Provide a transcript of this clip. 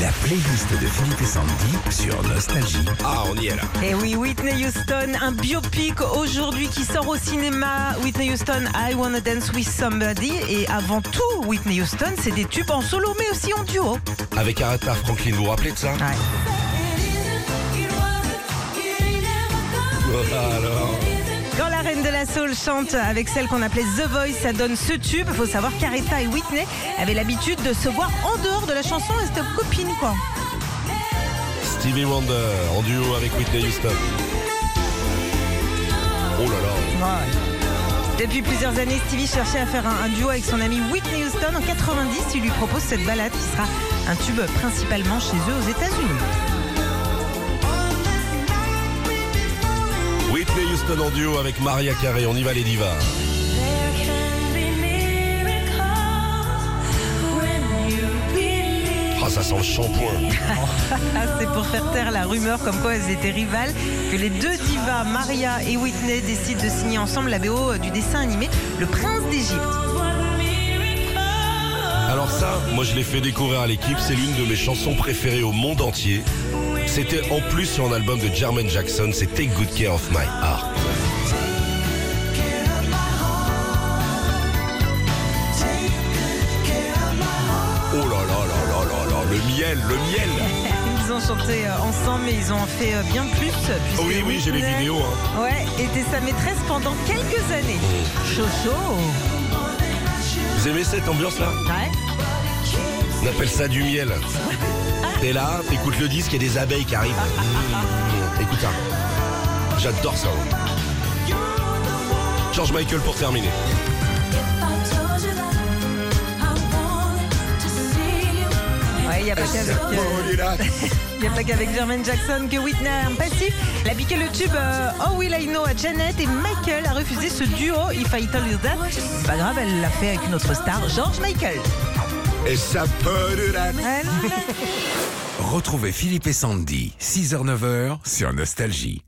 La playlist de Philippe et Sandy sur Nostalgie. Ah, on y est là. Et oui, Whitney Houston, un biopic aujourd'hui qui sort au cinéma. Whitney Houston, I Wanna Dance with Somebody. Et avant tout, Whitney Houston, c'est des tubes en solo, mais aussi en duo. Avec Aretha Franklin, vous vous rappelez de ça? Ouais. La reine de la soul chante avec celle qu'on appelait The Voice, ça donne ce tube. Il faut savoir qu'Aretha et Whitney avaient l'habitude de se voir en dehors de la chanson et c'était copines, quoi. Stevie Wonder en duo avec Whitney Houston. Oh là là. Depuis plusieurs années, Stevie cherchait à faire un, un duo avec son ami Whitney Houston. En 90, il lui propose cette balade qui sera un tube principalement chez eux aux États-Unis. En duo avec Maria Carey. On y va les divas. Ah, ça sent le shampoing. C'est pour faire taire la rumeur comme quoi elles étaient rivales que les deux divas, Maria et Whitney, décident de signer ensemble la BO du dessin animé Le Prince d'Égypte. Alors ça, moi je l'ai fait découvrir à l'équipe, c'est l'une de mes chansons préférées au monde entier. C'était en plus sur un album de Jermaine Jackson, c'est Take Good Care of My Heart. Le miel, le miel Ils ont chanté euh, ensemble, mais ils ont fait euh, bien plus. Oh oui, oui, j'ai les vidéos. Hein. Ouais, était sa maîtresse pendant quelques années. Chaud, chaud. Vous aimez cette ambiance-là Ouais. On appelle ça du miel. T'es là, t'écoutes le disque, il y a des abeilles qui arrivent. Mmh, Écoute ça. J'adore ça. moi. George Michael pour terminer. N'y a pas qu'avec euh, y a pas qu'avec Jermaine Jackson que Whitney a un passif. Elle a piqué le tube euh, Oh Will I Know à Janet et Michael a refusé ce duo If I Tell You That. C'est pas grave, elle l'a fait avec une autre star, George Michael. Et ça peut de la... Ouais, Retrouvez Philippe et Sandy, 6h-9h sur Nostalgie.